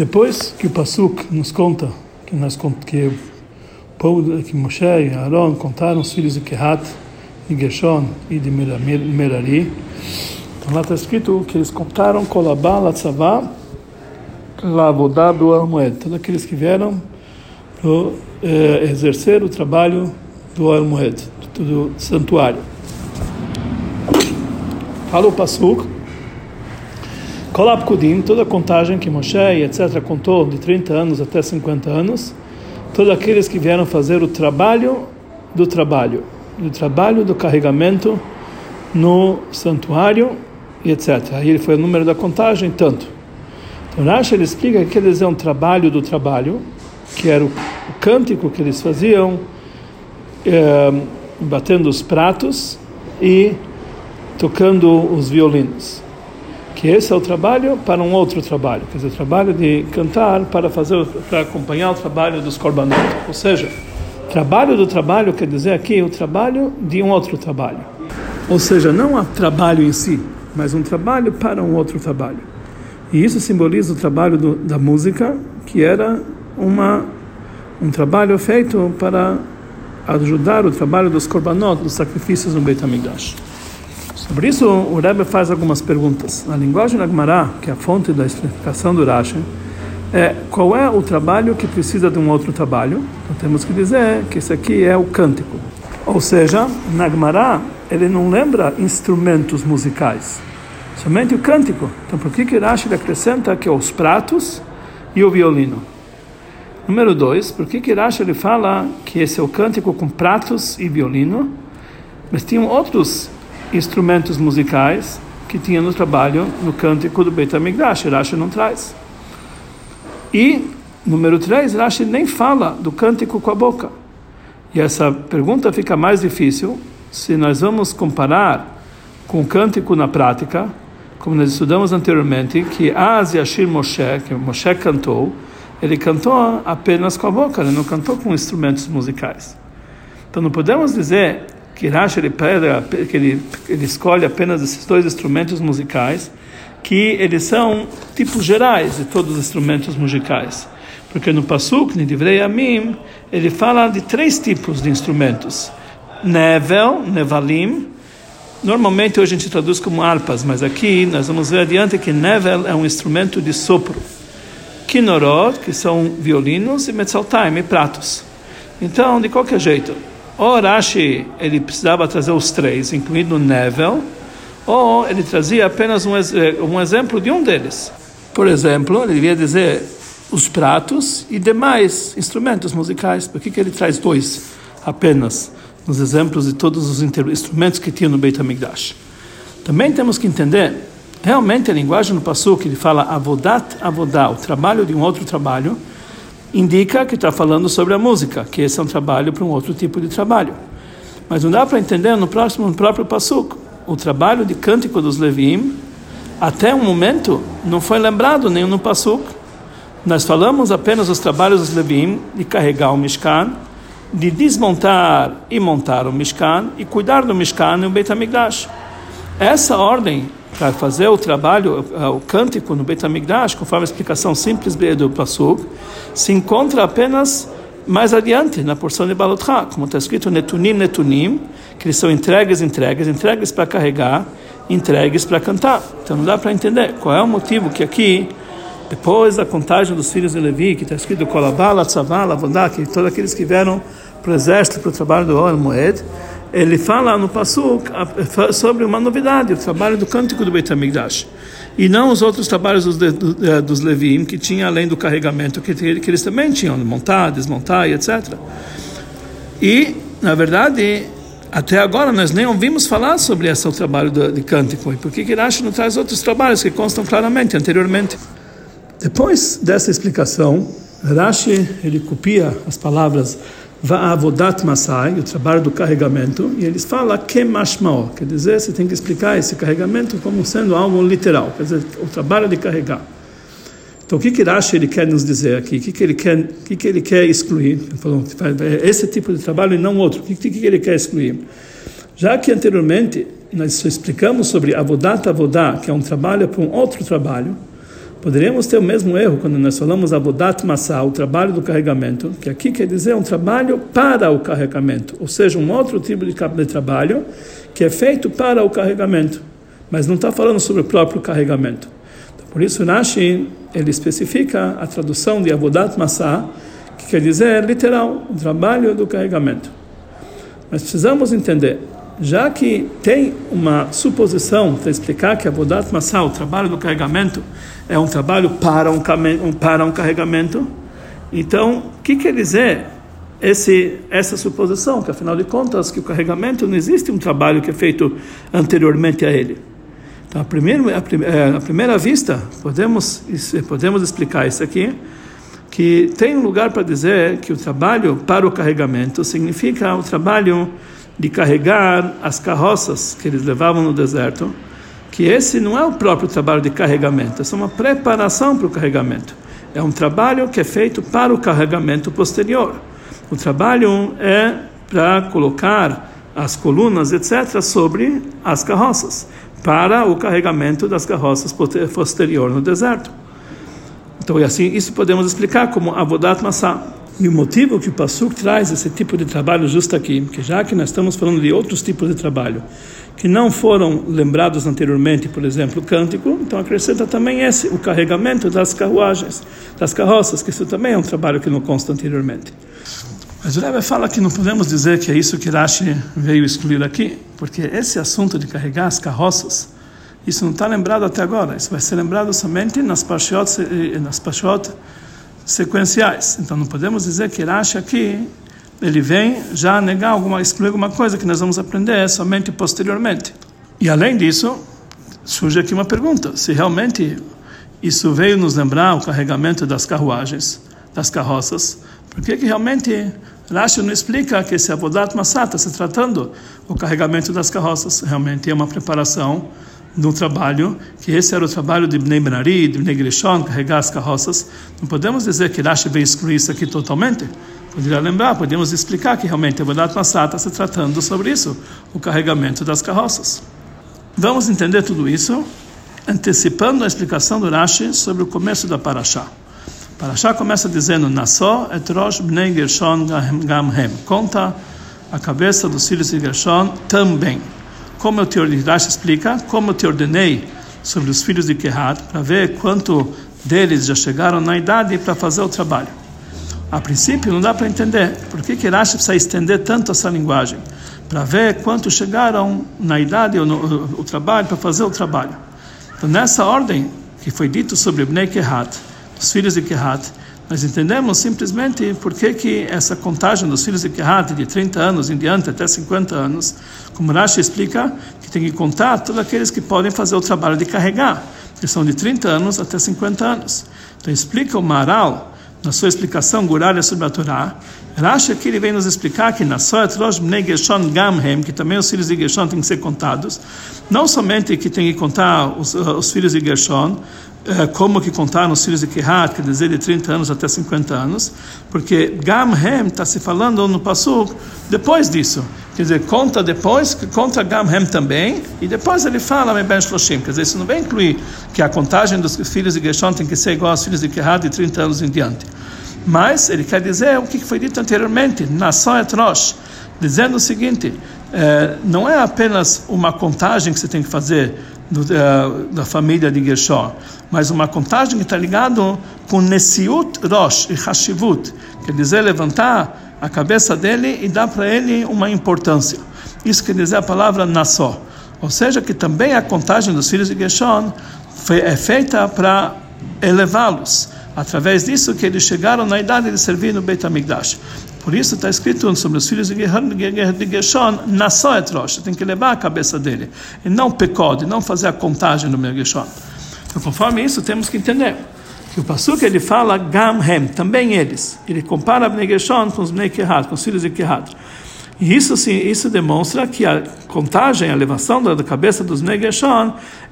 Depois que o Pasuk nos conta que nós que o povo que Moshe e Aaron contaram os filhos de Kehat e Gershon e de Merari, então lá está escrito que eles contaram Kolabá, Latzavá, Lavodá, Moed, todos aqueles que vieram para eh, exercer o trabalho do Almoed, do, do santuário. Fala o Pasuk, Kolab Kudim, toda a contagem que Moshe e etc. contou de 30 anos até 50 anos, todos aqueles que vieram fazer o trabalho do trabalho, o trabalho do carregamento no santuário e etc. Aí ele foi o número da contagem, tanto. Então Rashi ele explica que quer dizer um trabalho do trabalho, que era o, o cântico que eles faziam, é, batendo os pratos e tocando os violinos que esse é o trabalho para um outro trabalho, quer dizer, o trabalho de cantar para fazer para acompanhar o trabalho dos korbanot. Ou seja, trabalho do trabalho quer dizer aqui o trabalho de um outro trabalho. Ou seja, não o trabalho em si, mas um trabalho para um outro trabalho. E isso simboliza o trabalho do, da música, que era uma um trabalho feito para ajudar o trabalho dos korbanot, dos sacrifícios no Beit HaMikdash. Por isso, o Rebbe faz algumas perguntas. Na linguagem da Gemara, que é a fonte da explicação do Rashi, é qual é o trabalho que precisa de um outro trabalho? Então temos que dizer que esse aqui é o cântico. Ou seja, na Gemara, ele não lembra instrumentos musicais, somente o cântico. Então por que que Rashi acrescenta que é os pratos e o violino? Número dois, por que que Rashi ele fala que esse é o cântico com pratos e violino? Mas tinham outros instrumentos musicais que tinha no trabalho no cântico do Beit HaMikdash. Rashi não traz. E, número 3, Rashi nem fala do cântico com a boca. E essa pergunta fica mais difícil se nós vamos comparar com o cântico na prática, como nós estudamos anteriormente, que Az Yashir Moshe, que Moshe cantou, ele cantou apenas com a boca, ele não cantou com instrumentos musicais. Então não podemos dizer que Rashi ele pega, que ele, ele escolhe apenas esses dois instrumentos musicais, que eles são tipos gerais de todos os instrumentos musicais. Porque no Pasuk, no Divrei Amim, ele fala de três tipos de instrumentos. Nevel, Nevalim, normalmente hoje a gente traduz como harpas, mas aqui nós vamos ver adiante que Nevel é um instrumento de sopro. Kinorot, que são violinos, e Metzaltaim, pratos. Então, de qualquer jeito, ou Rashi ele precisava trazer os três, incluindo Nevel, ou ele trazia apenas um, eh, um exemplo de um deles. Por exemplo, ele devia dizer os pratos e demais instrumentos musicais. Por que, que ele traz dois apenas nos exemplos de todos os instrumentos que tinha no Beit HaMikdash? Também temos que entender, realmente a linguagem no Pasuk, ele fala avodat avodá, o trabalho de um outro trabalho, indica que está falando sobre a música, que esse é um trabalho para um outro tipo de trabalho. Mas não dá para entender no próximo no próprio pasuk. O trabalho de cântico dos Levim, até o momento, não foi lembrado nem no pasuk. Nós falamos apenas os trabalhos dos Levim de carregar o Mishkan, de desmontar e montar o Mishkan e cuidar do Mishkan no Beit HaMikdash. Essa ordem para fazer o trabalho, eh, o cântico no Beit HaMikdash, conforme a explicação simples do Pasuk, se encontra apenas mais adiante, na porção de Balotcha, como está escrito Netunim, Netunim, que eles são entregues, entregues, entregues para carregar, entregues para cantar. Então não dá para entender qual é o motivo que aqui, depois da contagem dos filhos de Levi, que está escrito Kolabala, Tzavala, Vodá, que todos aqueles que vieram para o exército, para o trabalho do Oel Moed, ele fala no Passuk sobre uma novidade, o trabalho do cântico do Beit HaMikdash. E não os outros trabalhos dos, dos Levim, que tinha além do carregamento, que, que eles também tinham, montar, desmontar e etc. E, na verdade, até agora nós nem ouvimos falar sobre esse trabalho de, de cântico. E por que Rashi não traz outros trabalhos que constam claramente anteriormente? Depois dessa explicação, Rashi ele copia as palavras Va'avodat Masai, o trabalho do carregamento, e eles falam Kemashmao, quer dizer, você tem que explicar esse carregamento como sendo algo literal, quer dizer, o trabalho de carregar. Então, o que que Rashi ele quer nos dizer aqui? O que que ele quer, o que que ele quer excluir? Ele falou, esse tipo de trabalho e não outro. O que que ele quer excluir? Já que anteriormente nós explicamos sobre Avodat Avodá, que é um trabalho para um outro trabalho, Poderíamos ter o mesmo erro quando nós falamos avodat massa, o trabalho do carregamento, que aqui quer dizer um trabalho para o carregamento, ou seja, um outro tipo de trabalho que é feito para o carregamento, mas não está falando sobre o próprio carregamento. Então, por isso, Rashi ele especifica a tradução de avodat massa, que quer dizer literal, o trabalho do carregamento. Mas precisamos entender já que tem uma suposição para explicar que a Bodat Massal, o trabalho do carregamento, é um trabalho para um, para um carregamento, então, o que quer dizer esse, essa suposição? Que, afinal de contas, que o carregamento não existe um trabalho que é feito anteriormente a ele. Então, a primeira, a, a primeira vista, podemos, podemos explicar isso aqui, que tem um lugar para dizer que o trabalho para o carregamento significa o trabalho de carregar as carroças que eles levavam no deserto, que esse não é o próprio trabalho de carregamento, é uma preparação para o carregamento. É um trabalho que é feito para o carregamento posterior. O trabalho é para colocar as colunas, etc., sobre as carroças, para o carregamento das carroças posterior no deserto. Então, e assim, isso podemos explicar como Avodat Massah. E o motivo que o Passuk traz esse tipo de trabalho justo aqui, que já que nós estamos falando de outros tipos de trabalho, que não foram lembrados anteriormente, por exemplo, o cântico, então acrescenta também esse, o carregamento das carruagens, das carroças, que isso também é um trabalho que não consta anteriormente. Mas o Rebbe fala que não podemos dizer que é isso que Rashi veio excluir aqui, porque esse assunto de carregar as carroças, isso não está lembrado até agora, isso vai ser lembrado somente nas parshiot, nas parshiot sequenciais. Então não podemos dizer que Rashi aqui ele vem já negar alguma, excluir alguma coisa que nós vamos aprender somente posteriormente. E além disso, surge aqui uma pergunta: se realmente isso veio nos lembrar o carregamento das carruagens, das carroças, por que, que realmente Rashi não explica que esse Avodat Massah está se tratando o carregamento das carroças? Realmente é uma preparação no trabalho, que esse era o trabalho de Bnei Benari, de Bnei Grishon, carregar as carroças. Não podemos dizer que Rashi veio excluir isso aqui totalmente. Poderia lembrar, podemos explicar que realmente a Bodat Massah está se tratando sobre isso, o carregamento das carroças. Vamos entender tudo isso antecipando a explicação do Rashi sobre o começo da Parashá. Parashá começa dizendo, Nassó et Rosh Bnei Gershon Gamhem. Conta a cabeça dos filhos de Gershon também como eu te ordenei, explica, como eu te ordenei sobre os filhos de Kehat, para ver quanto deles já chegaram na idade para fazer o trabalho. A princípio não dá para entender por que, que precisa estender tanto essa linguagem, para ver quanto chegaram na idade ou no o trabalho, para fazer o trabalho. Então nessa ordem que foi dito sobre Bnei Kehat, os filhos de Kehat, nós entendemos simplesmente por que, que essa contagem dos filhos de Kehat de 30 anos em diante até 50 anos, como Rashi explica, que tem que contar todos aqueles que podem fazer o trabalho de carregar, que são de 30 anos até 50 anos. Então explica o Maral, na sua explicação Guralha sobre a Torá, Rashi aqui ele vem nos explicar que na Soet Rosh Bnei Gershon Gamhem, que também os filhos de Gershon têm que ser contados, não somente que tem que contar os, os filhos de Gershon, como que contaram os filhos de Kehat, quer dizer, de 30 anos até 50 anos, porque Gamhem está se falando no Passuk depois disso. Quer dizer, conta depois, conta Gamhem também, e depois ele fala Ben Shloshim. Quer dizer, isso não vai incluir que a contagem dos filhos de Gershon tem que ser igual aos filhos de Kehat de 30 anos em diante. Mas ele quer dizer o que foi dito anteriormente, Nassau et Rosh, dizendo o seguinte: eh, não é apenas uma contagem que você tem que fazer do, uh, da família de Gershon, mas uma contagem que está ligado com Nesiut Rosh e Hashivut, quer dizer levantar a cabeça dele e dar para ele uma importância. Isso quer dizer a palavra Nassó. Ou seja, que também a contagem dos filhos de Gershon foi, é feita para elevá-los. Através disso que eles chegaram na idade de servir no Beit HaMikdash. Por isso está escrito sobre os filhos de Gershon, Nassó et Rosh, tem que levar a cabeça dele, e não pecode, não fazer a contagem do meu Gershon. Então, conforme isso, temos que entender que o Passuk ele fala Gamhem, também eles. Ele compara Bnei Gershon com os Bnei com os filhos de Kehat. E isso sim, isso demonstra que a contagem, a elevação da cabeça dos Bnei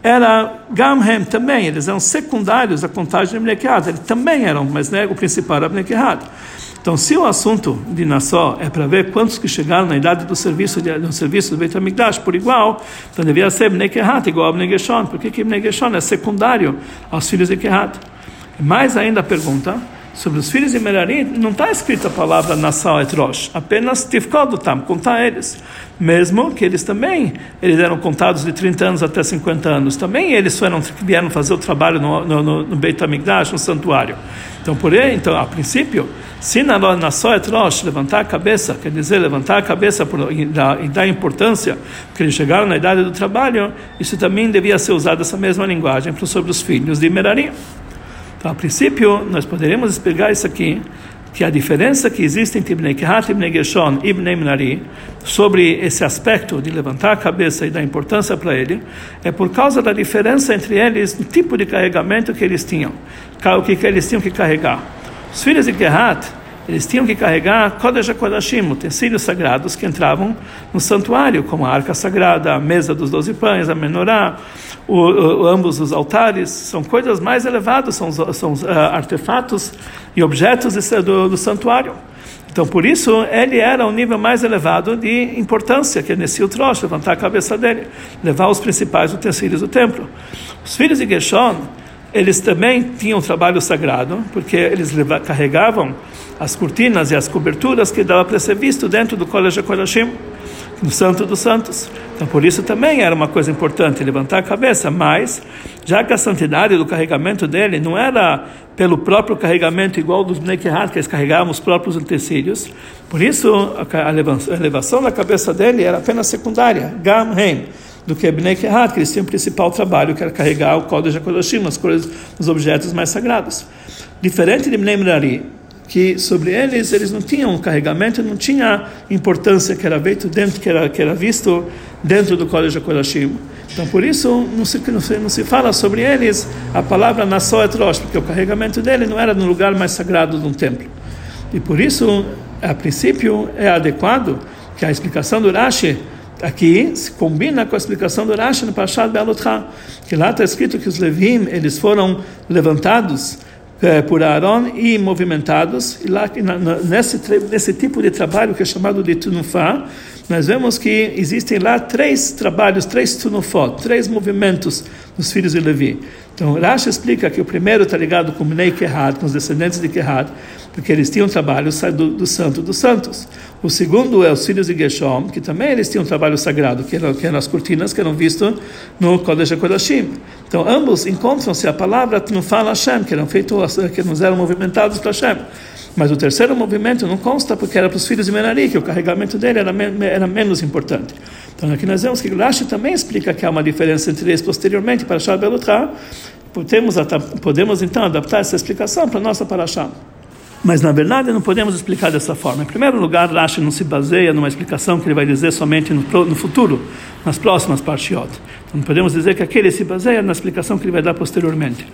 era Gamhem também, eles eram secundários à contagem de Bnei. Eles também eram, mas né, o principal era Bnei. Então, se o assunto de Nassó é para ver quantos que chegaram na idade do serviço de, do serviço do Beit HaMikdash por igual, então devia ser Bnei Kehat igual a Bnei Gershon, porque que Bnei Gershon é secundário aos filhos de Kehat. Mais ainda a pergunta, sobre os filhos de Merari, não está escrita a palavra Nassau et Rosh, apenas Tifkodutam, contar eles. Mesmo que eles também, eles eram contados de 30 anos até 50 anos, também eles foram, vieram fazer o trabalho no, no, no Beit HaMikdash, no santuário. Então, por aí, então, a princípio, se na Nassau et Rosh levantar a cabeça, quer dizer, levantar a cabeça por, e, dar, e dar importância, porque eles chegaram na idade do trabalho, isso também devia ser usado essa mesma linguagem sobre os filhos de Merari. Então, a princípio, nós poderíamos explicar isso aqui, que a diferença que existe entre Ibn Kehat, Ibn Gershon e Ibn Menari, sobre esse aspecto de levantar a cabeça e dar importância para ele, é por causa da diferença entre eles, no tipo de carregamento que eles tinham, o que eles tinham que carregar. Os filhos de Kehat, eles tinham que carregar Kodesh HaKodashim, utensílios sagrados que entravam no santuário, como a arca sagrada, a mesa dos doze pães, a menorá, o, o, ambos os altares, são coisas mais elevadas, são, são uh, artefatos e objetos do, do santuário. Então, por isso, ele era o nível mais elevado de importância, que é nesse troço, levantar a cabeça dele, levar os principais utensílios do templo. Os filhos de Gershon, eles também tinham trabalho sagrado, porque eles carregavam as cortinas e as coberturas que dava para ser visto dentro do Colégio Kodashim, no Santo dos Santos. Então, por isso também era uma coisa importante levantar a cabeça, mas já que a santidade do carregamento dele não era pelo próprio carregamento igual dos Bnei que eles carregavam os próprios utensílios, por isso a elevação da cabeça dele era apenas secundária, Gam Hem do que Bnei Kehat, que eles tinham o principal trabalho, que era carregar o Kodesh HaKodashim, as coisas, os objetos mais sagrados. Diferente de Bnei Merari, que sobre eles eles não tinham um carregamento, não tinha importância que era feito dentro, que era, que era visto dentro do Kodesh HaKodashim. Então, por isso, não se, não se, não se fala sobre eles a palavra Nassau Etrosh, porque o carregamento dele não era no lugar mais sagrado de um templo. E por isso, a princípio, é adequado que a explicação do Rashi aqui se combina com a explicação do Rashi no Parashat Be'alotcha, que lá está escrito que os Levim, eles foram levantados é, por Aaron e movimentados, e lá nesse, nesse tipo de trabalho que é chamado de Tunufá, nós vemos que existem lá três trabalhos, três tunufot, três movimentos dos filhos de Levi. Então, Rashi explica que o primeiro está ligado com Bnei Kehat, com os descendentes de Kehat, porque eles tinham trabalho do, do santo dos santos. O segundo é os filhos de Gershom, que também eles tinham trabalho sagrado, que eram, que eram as cortinas que eram vistas no Kodesh HaKodashim. Então, ambos encontram-se a palavra fala Hashem, que eram feitos, que não eram movimentados para Hashem. Mas o terceiro movimento não consta porque era para os filhos de Merari, que o carregamento dele era, era menos importante. Então aqui nós vemos que Rashi também explica que há uma diferença entre eles posteriormente para Shah Belutra. Podemos, podemos então adaptar essa explicação para a nossa Parashá. Mas na verdade não podemos explicar dessa forma. Em primeiro lugar, Rashi não se baseia numa explicação que ele vai dizer somente no, no futuro, nas próximas parshiot. Então, não podemos dizer que aquele se baseia na explicação que ele vai dar posteriormente.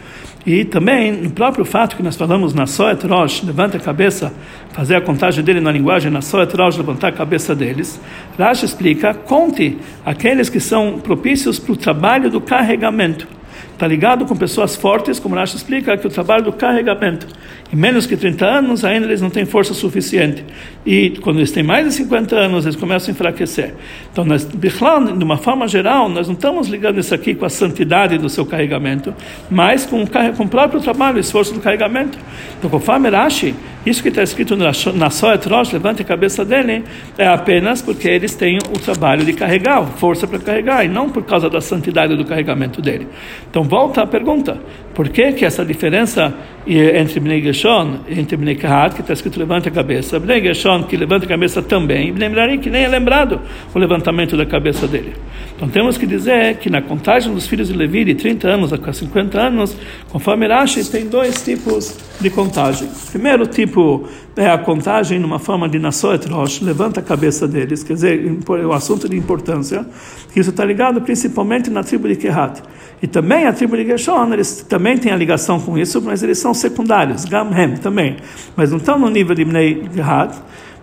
E também no próprio fato que nós falamos na Soet Rosh, levanta a cabeça, fazer a contagem dele na linguagem na Soet Rosh, levantar a cabeça deles, Rashi explica, conte aqueles que são propícios para o trabalho do carregamento. Está ligado com pessoas fortes, como Rashi explica, que o trabalho do carregamento. Em menos que 30 anos, ainda eles não têm força suficiente. E quando eles têm mais de 50 anos, eles começam a enfraquecer. Então, nós, de uma forma geral, nós não estamos ligando isso aqui com a santidade do seu carregamento, mas com, com o próprio trabalho, o esforço do carregamento. Então, conforme Rashi, isso que está escrito na Soet Rosh, levante a cabeça dele, é apenas porque eles têm o trabalho de carregar, força para carregar, e não por causa da santidade do carregamento dele. Então, volta à pergunta: por que, que essa diferença entre Bnei Gershon e entre Bnei Kahat, que está escrito levanta a cabeça, Bnei Gershon que levanta a cabeça também, e Bnei Merari que nem é lembrado o levantamento da cabeça dele. Então temos que dizer que na contagem dos filhos de Levi de 30 anos a 50 anos, conforme Rashi, tem dois tipos de contagem. O primeiro tipo é a contagem numa forma de Nasoet Rosh, levanta a cabeça deles, quer dizer, o assunto de importância, que isso está ligado principalmente na tribo de Kehat. E também a tribo de Gershon, eles também têm a ligação com isso, mas eles são secundários, Gamhem também, mas não estão no nível de Bnei Gerhat,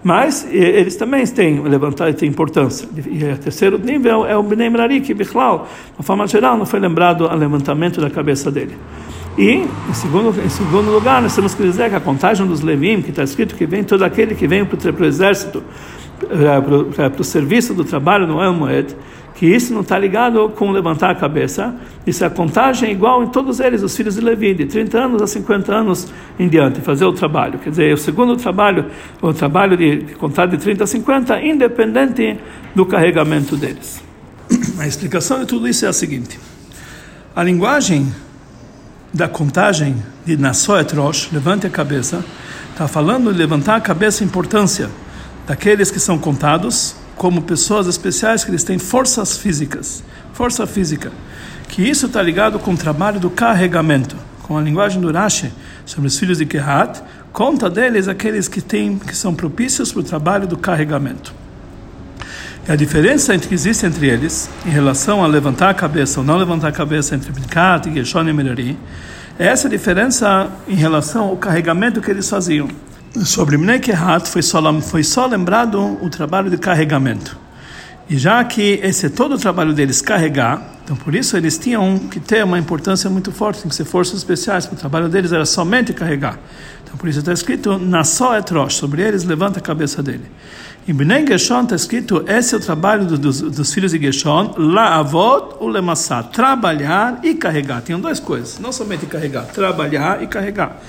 mas eles também têm levantar têm importância. E o terceiro nível é o Bnei Merari, que, Bichlal, de uma forma geral, não foi lembrado o levantamento da cabeça dele. E, em segundo, em segundo lugar, nós temos que dizer que a contagem dos Levim, que está escrito que vem todo aquele que vem para o exército, para o serviço do trabalho no El Moed, que isso não está ligado com levantar a cabeça, isso é a contagem igual em todos eles, os filhos de Levi, de 30 anos a 50 anos em diante, fazer o trabalho. Quer dizer, o segundo trabalho, o trabalho de, de contar de 30 a 50, independente do carregamento deles. A explicação de tudo isso é a seguinte: a linguagem da contagem de Nasoet Rosh, levante a cabeça, está falando de levantar a cabeça, a importância daqueles que são contados como pessoas especiais que eles têm forças físicas, força física, que isso está ligado com o trabalho do carregamento, com a linguagem do Rashi sobre os filhos de Kehat, conta deles aqueles que têm que são propícios para o trabalho do carregamento. E a diferença entre que existe entre eles, em relação a levantar a cabeça ou não levantar a cabeça entre Brikat e Geshon e Merari, é essa diferença em relação ao carregamento que eles faziam sobre Mnekehat foi só, foi só lembrado o trabalho de carregamento. E já que esse é todo o trabalho deles carregar, então por isso eles tinham que ter uma importância muito forte, tem que ser forças especiais, porque o trabalho deles era somente carregar. Então por isso está escrito, na só etrosh, sobre eles levanta a cabeça dele. Em Bnei Gershon está escrito, esse é o trabalho do, dos, dos, filhos de Gershon, la avot o lemassá, trabalhar e carregar. Tinham duas coisas, não somente carregar, trabalhar e carregar.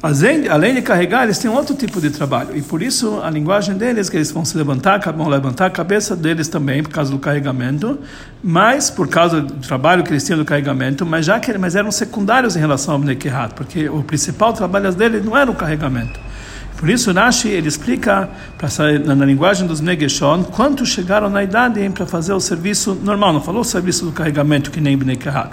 Além de carregar, eles têm outro tipo de trabalho. E por isso a linguagem deles, que eles vão se levantar, vão levantar a cabeça deles também, por causa do carregamento, mas por causa do trabalho que eles tinham do carregamento, mas já que mas eram secundários em relação ao Bnekihat, porque o principal trabalho deles não era o carregamento. Por isso, Rashi ele explica na, linguagem dos Negeshon quanto chegaram na idade para fazer o serviço normal. Não falou o serviço do carregamento que nem Bnei Kehat.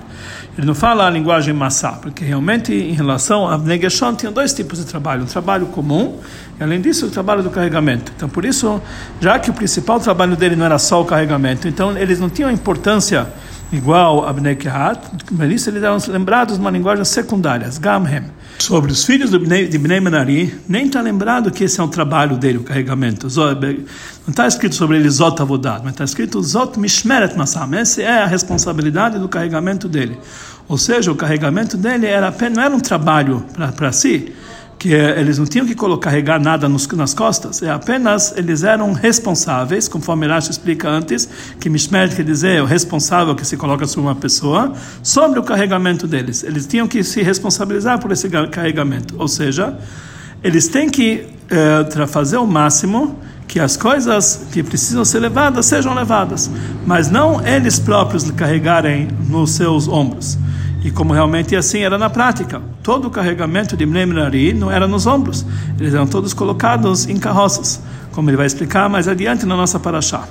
Ele não fala a linguagem Massá, porque realmente em relação a Negeshon tinha dois tipos de trabalho: um trabalho comum e além disso o trabalho do carregamento. Então, por isso, já que o principal trabalho dele não era só o carregamento, então eles não tinham importância igual a Bnei Kehat, mas isso eles eram lembrados de uma linguagem secundária, Gamhem. Sobre os filhos de Bnei, de Bnei Menari, nem está lembrado que esse é um trabalho dele, o carregamento. Não está escrito sobre ele Zot Avodat, mas está escrito Zot Mishmeret Masam. Essa é a responsabilidade do carregamento dele. Ou seja, o carregamento dele era apenas, não era um trabalho para si, que eles não tinham que carregar nada nos, nas costas, é apenas eles eram responsáveis, conforme Rashi explica antes, que Mishmer quer dizer o responsável que se coloca sobre uma pessoa, sobre o carregamento deles. Eles tinham que se responsabilizar por esse carregamento, ou seja, eles têm que eh, fazer o máximo que as coisas que precisam ser levadas sejam levadas, mas não eles próprios carregarem nos seus ombros. E como realmente assim era na prática, todo o carregamento de Mnemnari não era nos ombros, eles eram todos colocados em carroças, como ele vai explicar mais adiante na nossa paraxá.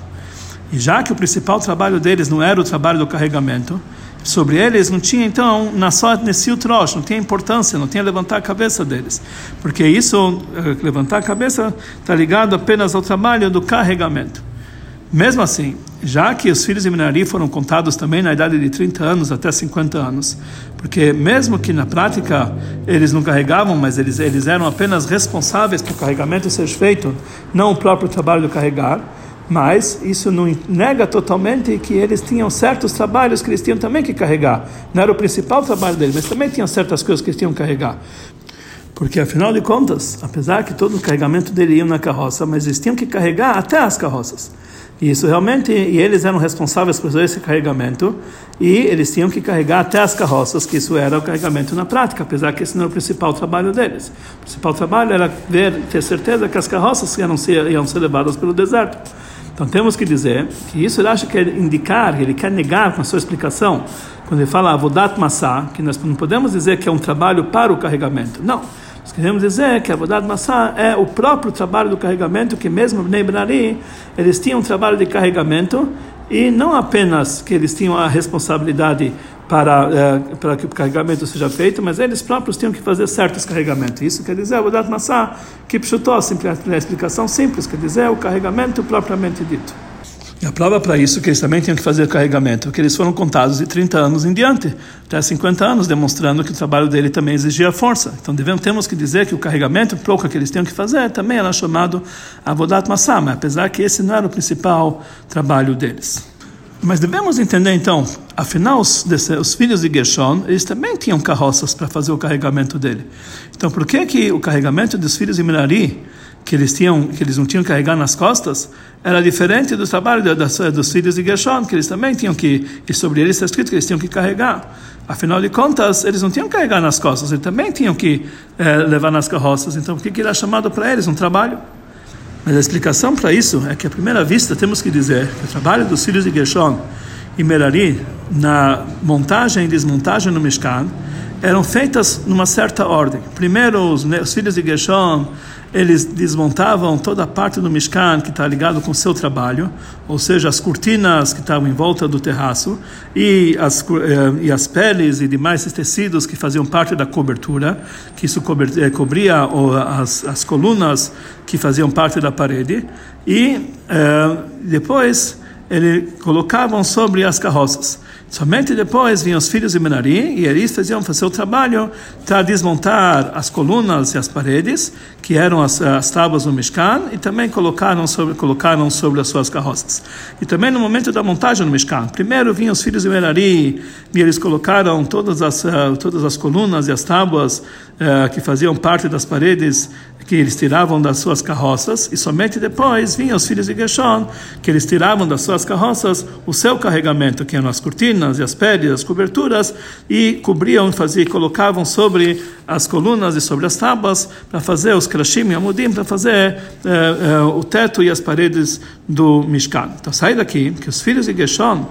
E já que o principal trabalho deles não era o trabalho do carregamento, sobre eles não tinha então na só nesse troço, não tinha importância, não tinha levantar a cabeça deles, porque isso eh, levantar a cabeça está ligado apenas ao trabalho do carregamento. Mesmo assim, já que os filhos de Minari foram contados também na idade de 30 anos até 50 anos, porque mesmo que na prática eles não carregavam, mas eles, eles eram apenas responsáveis por o carregamento ser feito, não o próprio trabalho de carregar, mas isso não nega totalmente que eles tinham certos trabalhos que eles tinham também que carregar. Não era o principal trabalho deles, mas também tinham certas coisas que eles tinham que carregar. Porque afinal de contas, apesar que todo o carregamento dele ia na carroça, mas eles tinham que carregar até as carroças. Isso realmente, e eles eram responsáveis por esse carregamento, e eles tinham que carregar até as carroças, que isso era o carregamento na prática, apesar que esse não era o principal trabalho deles. O principal trabalho era ver, ter certeza que as carroças iam ser, iam ser levadas pelo deserto. Então temos que dizer que isso ele acha que quer indicar, ele quer negar com a sua explicação, quando ele fala avodat massá, que nós não podemos dizer que é um trabalho para o carregamento. Não. Queremos dizer que a Avodat Massá é o próprio trabalho do carregamento, que mesmo Bnei eles tinham um trabalho de carregamento, e não apenas que eles tinham a responsabilidade para, eh, para que o carregamento seja feito, mas eles próprios tinham que fazer certos carregamentos. Isso quer dizer, Avodat Massá, que pshutou, a explicação simples, quer dizer, o carregamento propriamente dito. E a prova para isso é que eles também tinham que fazer carregamento, porque eles foram contados de 30 anos em diante, até 50 anos, demonstrando que o trabalho dele também exigia força. Então devemos, temos que dizer que o carregamento pouco que eles tinham que fazer também era chamado Avodat Massah, mas apesar que esse não era o principal trabalho deles. Mas devemos entender então, afinal, os, desse, os, filhos de Gershon, eles também tinham carroças para fazer o carregamento dele. Então, por que que o carregamento dos filhos de Merari, que eles tinham, que eles não tinham que carregar nas costas, era diferente do trabalho das, dos filhos de Gershon, que eles também tinham que, e sobre eles está escrito que eles tinham que carregar. Afinal de contas, eles não tinham que carregar nas costas, eles também tinham que eh, levar nas carroças. Então, o que, que era chamado para eles? Um trabalho. Mas a explicação para isso é que, à primeira vista, temos que dizer que o trabalho dos filhos de Gershon e Merari na montagem e desmontagem no Mishkan eram feitas numa certa ordem. Primeiro, os filhos de Gershon eles desmontavam toda a parte do Mishkan que está ligado com o seu trabalho, ou seja, as cortinas que estavam em volta do terraço e as, eh, e as peles e demais tecidos que faziam parte da cobertura, que isso eh, cobria as, as colunas que faziam parte da parede, e eh, depois eles colocavam sobre as carroças. Somente depois vinham os filhos de Menari e eles faziam fazer o trabalho para desmontar as colunas e as paredes, que eram as, as tábuas do Mishkan, e também colocaram sobre, colocaram sobre as suas carroças. E também no momento da montagem do Mishkan, primeiro vinham os filhos de Menari e eles colocaram todas as, uh, todas as colunas e as tábuas uh, que faziam parte das paredes que eles tiravam das suas carroças, e somente depois vinham os filhos de Gershon, que eles tiravam das suas carroças o seu carregamento, que eram as cortinas e as peles, as coberturas, e cobriam, faziam, colocavam sobre as colunas e sobre as tábuas para fazer os krashim e amudim, para fazer eh, eh, o teto e as paredes do Mishkan. Então sai daqui que os filhos de Gershon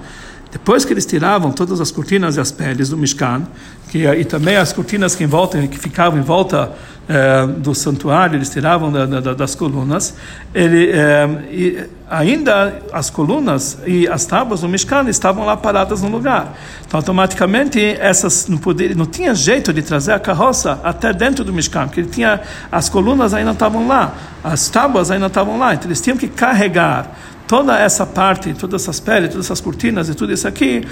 depois que eles tiravam todas as cortinas e as peles do Mishkan, que, e também as cortinas que, em volta, que ficavam em volta eh, do santuário, eles tiravam da, da, das colunas, ele, eh, ainda as colunas e as tábuas do Mishkan estavam lá paradas no lugar. Então, automaticamente, essas não, podia, não tinha jeito de trazer a carroça até dentro do Mishkan, porque ele tinha, as colunas ainda estavam lá, as tábuas ainda estavam lá, então eles tinham que carregar toda essa parte, todas essas peles, todas essas cortinas e tudo isso aqui,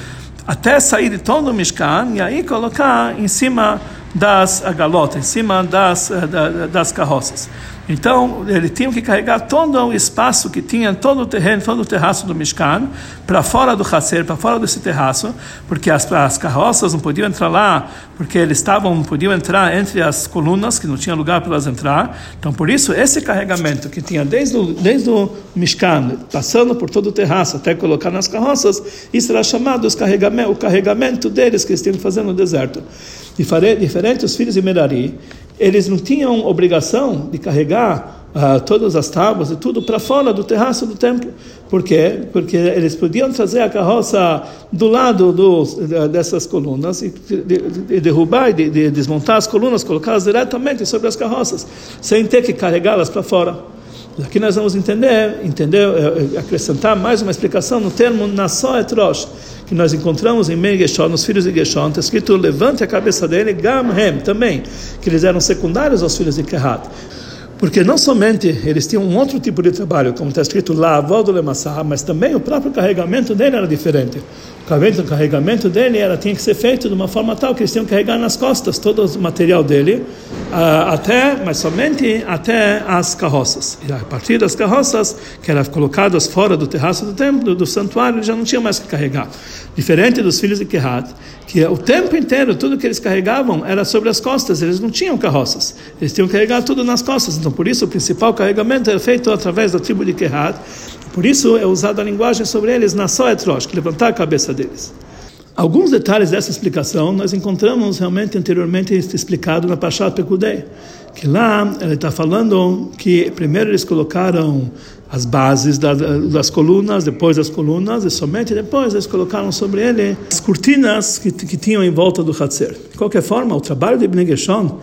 até sair de todo o Mishkan e aí colocar em cima das galotas, em cima das, eh, das carroças. Então, ele tinha que carregar todo o espaço que tinha, todo o terreno, todo o terraço do Mishkan, para fora do Hasser, para fora desse terraço, porque as, as, carroças não podiam entrar lá, porque eles estavam, podiam entrar entre as colunas, que não tinha lugar para elas entrar. Então, por isso, esse carregamento que tinha desde o, desde o Mishkan, passando por todo o terraço até colocar nas carroças, isso era chamado os carregamento, o carregamento deles que eles tinham que fazer no deserto. Diferente os filhos de Merari, eles não tinham obrigação de carregar uh, todas as tábuas e tudo para fora do terraço do templo. Por quê? Porque eles podiam trazer a carroça do lado dos, dessas colunas e de derrubar e de, de desmontar as colunas, colocá-las diretamente sobre as carroças, sem ter que carregá-las para fora. Aqui nós vamos entender, entender, eh, acrescentar mais uma explicação no termo Nassó etrosh, que nós encontramos em Meir Geshon, nos filhos de Geshon, está escrito levante a cabeça dele, Gamhem, também, que eles eram secundários aos filhos de Kehat. Porque não somente eles tinham um outro tipo de trabalho, como está escrito lá, avó do Lemassah, mas também o próprio carregamento dele era diferente. O carregamento dele era, tinha que ser feito de uma forma tal que eles tinham que carregar nas costas todo o material dele, até, mas somente até as carroças. E a partir das carroças, que eram colocadas fora do terraço do templo, do santuário, eles já não tinham mais que carregar. Diferente dos filhos de Kehat, que o tempo inteiro tudo que eles carregavam era sobre as costas, eles não tinham carroças, eles tinham que carregar tudo nas costas. Então, por isso, o principal carregamento era feito através da tribo de Kehat, por isso é usada a linguagem sobre eles na Soetrosh, que levantar a cabeça deles. Alguns detalhes dessa explicação nós encontramos realmente anteriormente explicado na Pashat Pekudei, que lá ele está falando que primeiro eles colocaram as bases das colunas, depois das colunas, e somente depois eles colocaram sobre ele as cortinas que, que tinham em volta do Hatzer. De qualquer forma, o trabalho de Ibn Geshon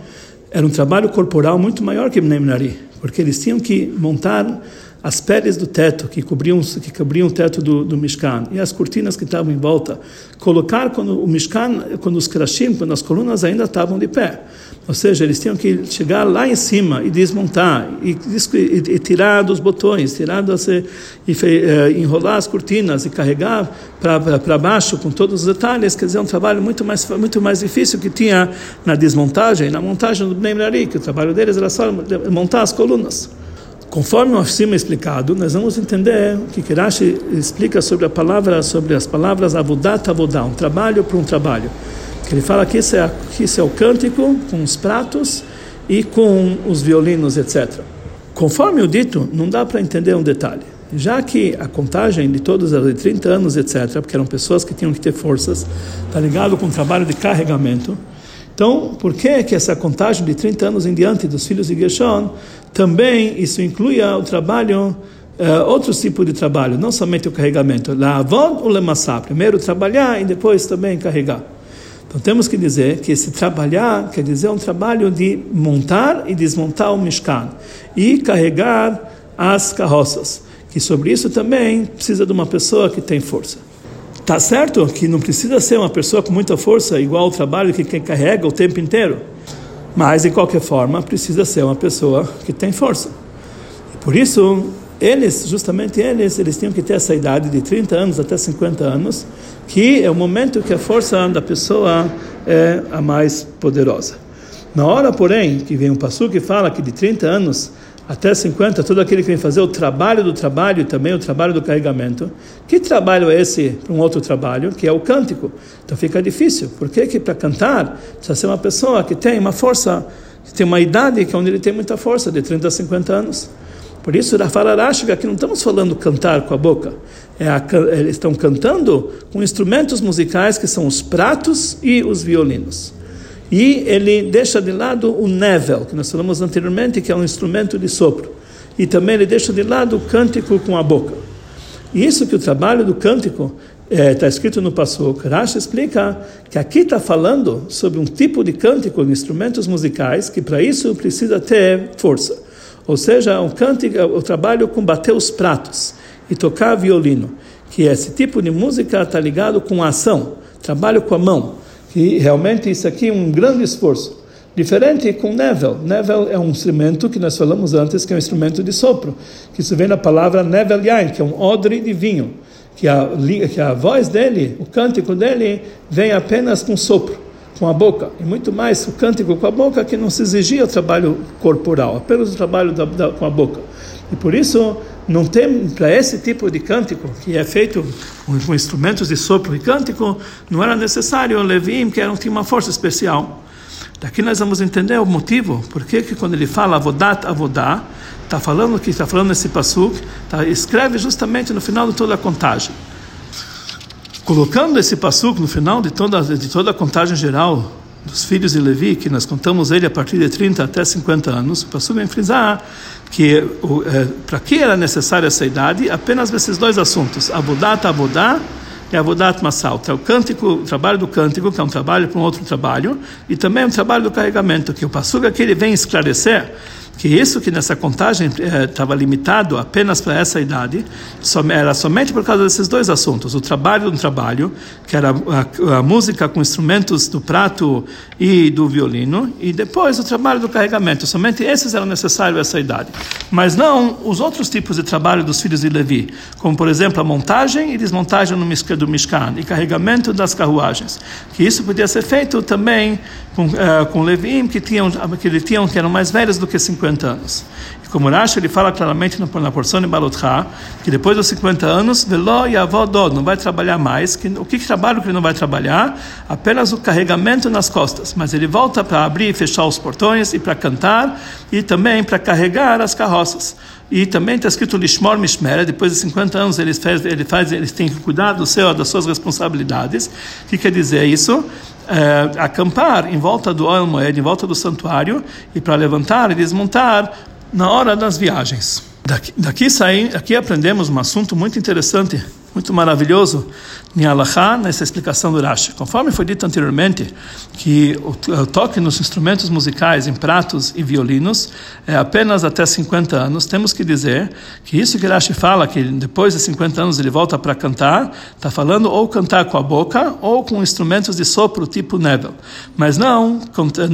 era um trabalho corporal muito maior que Ibn Nari, porque eles tinham que montar as peles do teto que cobriam que cobriam o teto do, do Mishkan e as cortinas que estavam em volta, colocar quando o Mishkan, quando os krashim, quando as colunas ainda estavam de pé. Ou seja, eles tinham que chegar lá em cima e desmontar e, e, e tirar dos botões, tirar das, e, e uh, enrolar as cortinas e carregar para baixo com todos os detalhes. Quer dizer, é um trabalho muito mais muito mais difícil que tinha na desmontagem, na montagem do Bnei que o trabalho deles era só montar as colunas. Conforme o acima explicado, nós vamos entender o que Kirashi explica sobre a palavra, sobre as palavras avodat avodá, um trabalho para um trabalho. Ele fala que isso, é, que isso é o cântico com os pratos e com os violinos, etc. Conforme o dito, não dá para entender um detalhe. Já que a contagem de todos era de 30 anos, etc., porque eram pessoas que tinham que ter forças, está ligado com o trabalho de carregamento. Então, por que que essa contagem de 30 anos em diante dos filhos de Gershon, também isso incluía o trabalho, uh, outros tipos de trabalho, não somente o carregamento. Lavon ou lemassá, primeiro trabalhar e depois também carregar. Então temos que dizer que esse trabalhar quer dizer um trabalho de montar e desmontar o Mishkan e carregar as carroças, que sobre isso também precisa de uma pessoa que tem força. Tá certo que não precisa ser uma pessoa com muita força igual ao trabalho que quem carrega o tempo inteiro, mas de qualquer forma precisa ser uma pessoa que tem força. Por isso eles, justamente eles, eles tinham que ter essa idade de 30 anos até 50 anos, que é o momento que a força da pessoa é a mais poderosa. Na hora, porém, que vem um passo que fala que de 30 anos até 50, todo aquele que vem fazer o trabalho do trabalho e também o trabalho do carregamento, que trabalho é esse para um outro trabalho, que é o cântico? Então fica difícil, porque que para cantar precisa ser uma pessoa que tem uma força, que tem uma idade que é onde ele tem muita força, de 30 a 50 anos. Por isso, Rafal Arashga, aqui não estamos falando cantar com a boca, é a, eles estão cantando com instrumentos musicais que são os pratos e os violinos. E ele deixa de lado o nevel, que nós falamos anteriormente, que é um instrumento de sopro. E também ele deixa de lado o cântico com a boca. E isso que o trabalho do cântico está é, tá escrito no Passuk, Rashi explica que aqui está falando sobre um tipo de cântico de instrumentos musicais que para isso precisa ter força. Ou seja, um cântico, o trabalho com bater os pratos e tocar violino, que esse tipo de música está ligado com a ação, trabalho com a mão, que realmente isso aqui é um grande esforço. Diferente com Nevel. Nevel é um instrumento que nós falamos antes, que é um instrumento de sopro, que isso vem da palavra Nevel Yain, que é um odre de vinho, que a, que a voz dele, o cântico dele, vem apenas com sopro com a boca, e muito mais o cântico com a boca, que não se exigia o trabalho corporal, apenas o trabalho da, da, com a boca. E por isso, não tem, para esse tipo de cântico, que é feito com, instrumentos de sopro e cântico, não era necessário o Levim, que era, tinha uma força especial. Daqui nós vamos entender o motivo, porque que quando ele fala avodat avodá, está falando que está falando nesse passuk, tá, escreve justamente no final de toda a contagem colocando esse passuco no final de toda, de toda a contagem geral dos filhos de Levi, que nós contamos ele a partir de 30 até 50 anos, o passuco vem frisar que é, para que era necessária essa idade, apenas esses dois assuntos, Abodat Abodá e Abodat Massal, o cântico, o trabalho do cântico, que é um trabalho para um outro trabalho, e também um trabalho do carregamento, que o passuco aqui ele vem esclarecer que isso que nessa contagem estava eh, limitado apenas para essa idade, era somente por causa desses dois assuntos: o trabalho do trabalho, que era a, a, música com instrumentos do prato e do violino, e depois o trabalho do carregamento. Somente esses eram necessários essa idade, mas não os outros tipos de trabalho dos filhos de Levi, como por exemplo a montagem e desmontagem do Mishkan e carregamento das carruagens, que isso podia ser feito também com, uh, com Levim que tinham que tinham que eram mais velhos do que 50 50 anos. E como Rashi ele fala claramente na porção de Balotcha, que depois dos 50 anos, Velo e Avodod, não vai trabalhar mais. Que, o que, que trabalho que ele não vai trabalhar? Apenas o carregamento nas costas. Mas ele volta para abrir e fechar os portões e para cantar e também para carregar as carroças. E também está escrito Lishmor Mishmera, depois de 50 anos ele faz, ele faz, eles têm que cuidar do seu, das suas responsabilidades. O que quer dizer isso? É, acampar em volta do Oel Moed, em volta do santuário, e para levantar e desmontar na hora das viagens. Daqui, daqui, saem, aqui aprendemos um assunto muito interessante muito maravilhoso em Allahá, nessa explicação do Rashi. Conforme foi dito anteriormente, que o toque nos instrumentos musicais, em pratos e violinos, é apenas até 50 anos, temos que dizer que isso que Rashi fala, que depois de 50 anos ele volta para cantar, está falando ou cantar com a boca ou com instrumentos de sopro tipo Nebel. Mas não,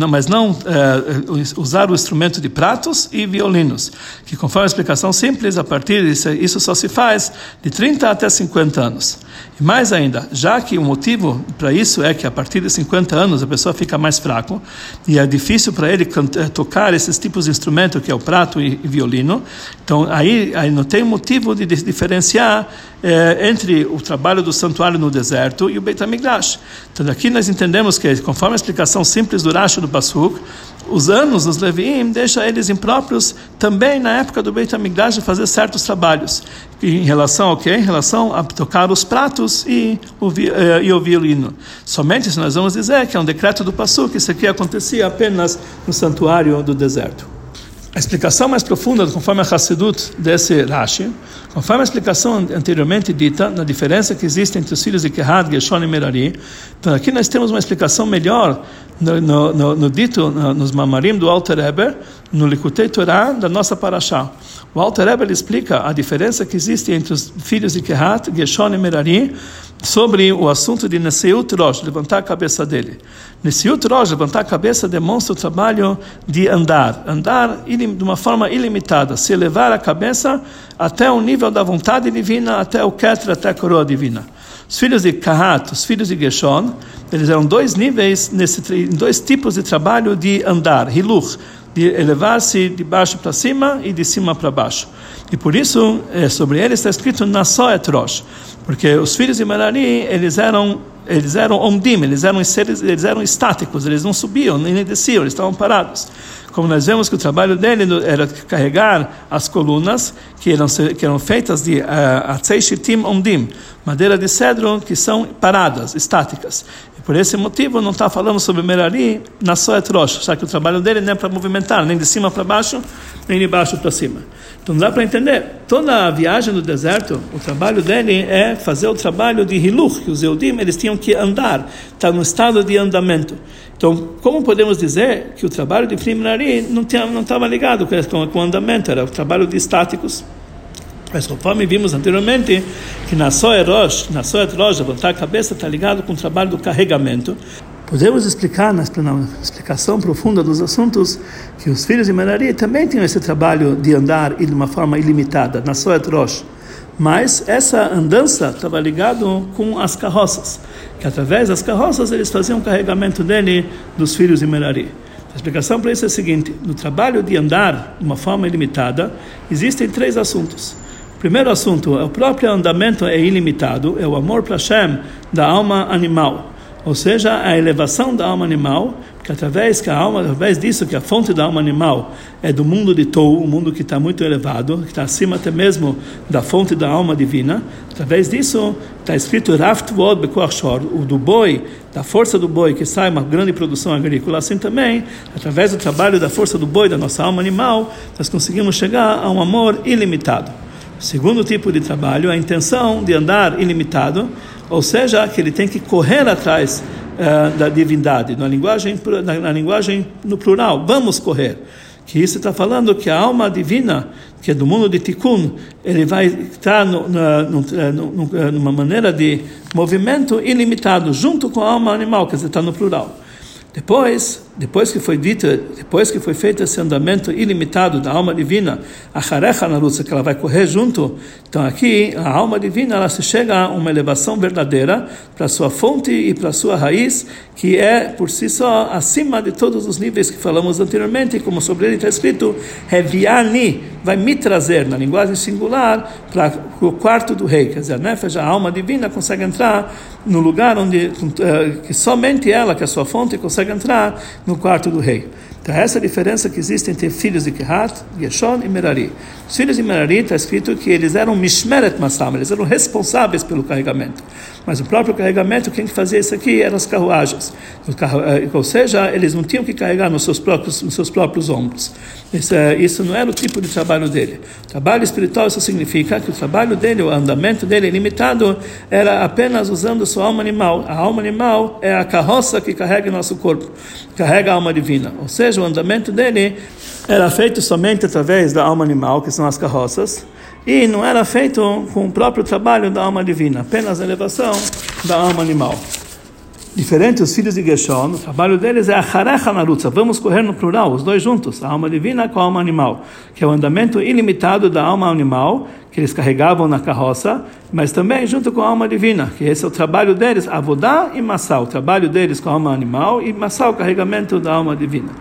mas não é, usar o instrumento de pratos e violinos, que conforme a explicação simples, a partir disso, isso só se faz de 30 até 50 50 anos. E mais mais ainda, já que o motivo para isso é que a partir de 50 anos a pessoa fica mais fraco e é difícil para ele eh, tocar esses tipos de instrumento que é o prato e, e violino, então aí, aí não tem motivo de diferenciar eh, entre o trabalho do santuário no deserto e o Beit HaMikdash. Então aqui nós entendemos que, conforme a explicação simples do Rashi do Pasuk, os anos dos Leviim deixa eles impróprios também na época do Beit HaMikdash de fazer certos trabalhos. Em relação ao quê? Em relação a tocar os pratos e o, eh, e o violino. Somente se nós vamos dizer que é um decreto do Passu, que isso aqui acontecia apenas no santuário do deserto. A explicação mais profunda, conforme a Hassidut desse Rashi, conforme a explicação anteriormente dita, na diferença que existe entre os filhos de Kehat, Gershon e Merari, então aqui nós temos uma explicação melhor no, no, no, no dito, nos Mamarim do Alter Eber, no Likutei Torah da nossa Parashá. O Alter Eber explica a diferença que existe entre os filhos de Kehat, Gershon e Merari, sobre o assunto de Nesiut Rosh, levantar a cabeça dele. Nesiut Rosh, levantar a cabeça, demonstra o trabalho de andar, andar de uma forma ilimitada, se elevar a cabeça até o nível da vontade divina, até o Ketra, até a coroa divina. Os filhos de Kahat, os filhos de Gershon, eles eram dois níveis, nesse, dois tipos de trabalho de andar, hiluch, de elevar-se de baixo para cima e de cima para baixo. E por isso, é, sobre eles está escrito Nasoet Rosh, porque os filhos de Merari, eles eram eles eram omdim, eles eram seres, eles eram estáticos, eles não subiam nem desciam, eles estavam parados. Como nós vemos que o trabalho dele era carregar as colunas que eram que eram feitas de uh, atzei shitim omdim, madeira de cedro que são paradas, estáticas. Por esse motivo, não está falando sobre Merari na sua Rosh, já que o trabalho dele não é para movimentar, nem de cima para baixo, nem de baixo para cima. Então dá para entender, toda a viagem no deserto, o trabalho dele é fazer o trabalho de Hiluch, que os Eudim eles tinham que andar, estar tá no estado de andamento. Então, como podemos dizer que o trabalho de Merari não estava ligado com o andamento, era o trabalho de estáticos? Mas conforme vimos anteriormente, que na Soet Rosh, na Soet Rosh, levantar a cabeça está ligado com o trabalho do carregamento. Podemos explicar na explicação profunda dos assuntos que os filhos de Merari também tinham esse trabalho de andar de uma forma ilimitada, na Soet Rosh. Mas essa andança estava ligado com as carroças, que através das carroças eles faziam o carregamento dele dos filhos de Merari. A explicação para isso é a seguinte: no trabalho de andar de uma forma ilimitada, existem três assuntos. Primeiro assunto, o próprio andamento é ilimitado, é o amor para Hashem da alma animal, ou seja, a elevação da alma animal, que através que a alma, através disso que a fonte da alma animal é do mundo de Tou, um mundo que está muito elevado, que está acima até mesmo da fonte da alma divina. Através disso está escrito Raft Vod Bekoachor, o do boi, da força do boi que sai uma grande produção agrícola. Assim também, através do trabalho da força do boi da nossa alma animal, nós conseguimos chegar a um amor ilimitado. Segundo tipo de trabalho, a intenção de andar ilimitado, ou seja, que ele tem que correr atrás uh, da divindade, na linguagem, na, na, linguagem no plural, vamos correr. Que isso está falando que a alma divina, que é do mundo de Tikkun, ele vai estar no, no, no, numa maneira de movimento ilimitado, junto com a alma animal, que está no plural. Depois, depois que foi dito, depois que foi feito esse andamento ilimitado da alma divina, a charecha na luz, que ela vai correr junto, então aqui a alma divina ela se chega a uma elevação verdadeira para sua fonte e para sua raiz, que é por si só acima de todos os níveis que falamos anteriormente, como sobre ele está escrito, Reviani, vai me trazer, na linguagem singular, para o quarto do rei, quer dizer, nefesh, a alma divina consegue entrar no lugar onde eh, que somente ela, que é a sua fonte, consegue entrar no quarto do rei. Então, essa é a diferença que existe entre filhos de Kehat, Gershon e Merari. Os filhos de Merari está escrito que eles eram Mishmeret Masam, eles eram responsáveis pelo carregamento. Mas o próprio carregamento, quem fazia isso aqui eram as carruagens. Eh, ou seja, eles não tinham que carregar nos seus próprios, nos seus próprios ombros. Isso, eh, isso não era o tipo de trabalho dele. Trabalho espiritual, isso significa que o trabalho dele, o andamento dele limitado, era apenas usando sua alma animal. A alma animal é a carroça que carrega nosso corpo, carrega a alma divina. Ou seja, o andamento dele era feito somente através da alma animal, que são as carroças, e não era feito com o próprio trabalho da alma divina, apenas a elevação da alma animal. Diferente os filhos de Gershon, o trabalho deles é a Harecha Narutza, vamos correr no plural, os dois juntos, a alma divina com a alma animal, que é o andamento ilimitado da alma animal, que eles carregavam na carroça, mas também junto com a alma divina, que esse é o trabalho deles, Avodá e Massal, o trabalho deles com a alma animal e Massal, o carregamento da alma divina.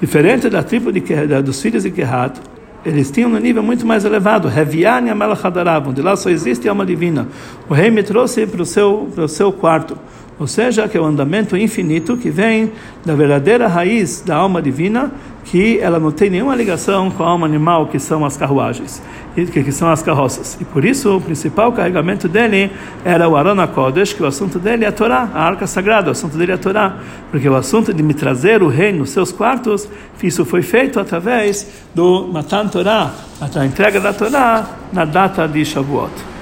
Diferente da tribo de, dos filhos de Kehat, eles tinham um nível muito mais elevado. Reviani Amalachadarav, onde lá só existe alma divina. O rei me trouxe para o seu, para o seu quarto. Ou seja, que é o andamento infinito que vem da verdadeira raiz da alma divina, que ela não tem nenhuma ligação com a alma animal, que são as carruagens, que são as carroças. E por isso, o principal carregamento dele era o Arona Kodesh, que o assunto dele é a Torá, a arca sagrada, o assunto dele é a Torá. Porque o assunto de me trazer o rei nos seus quartos, isso foi feito através do Matan Torá, a entrega da Torá na data de Shavuot.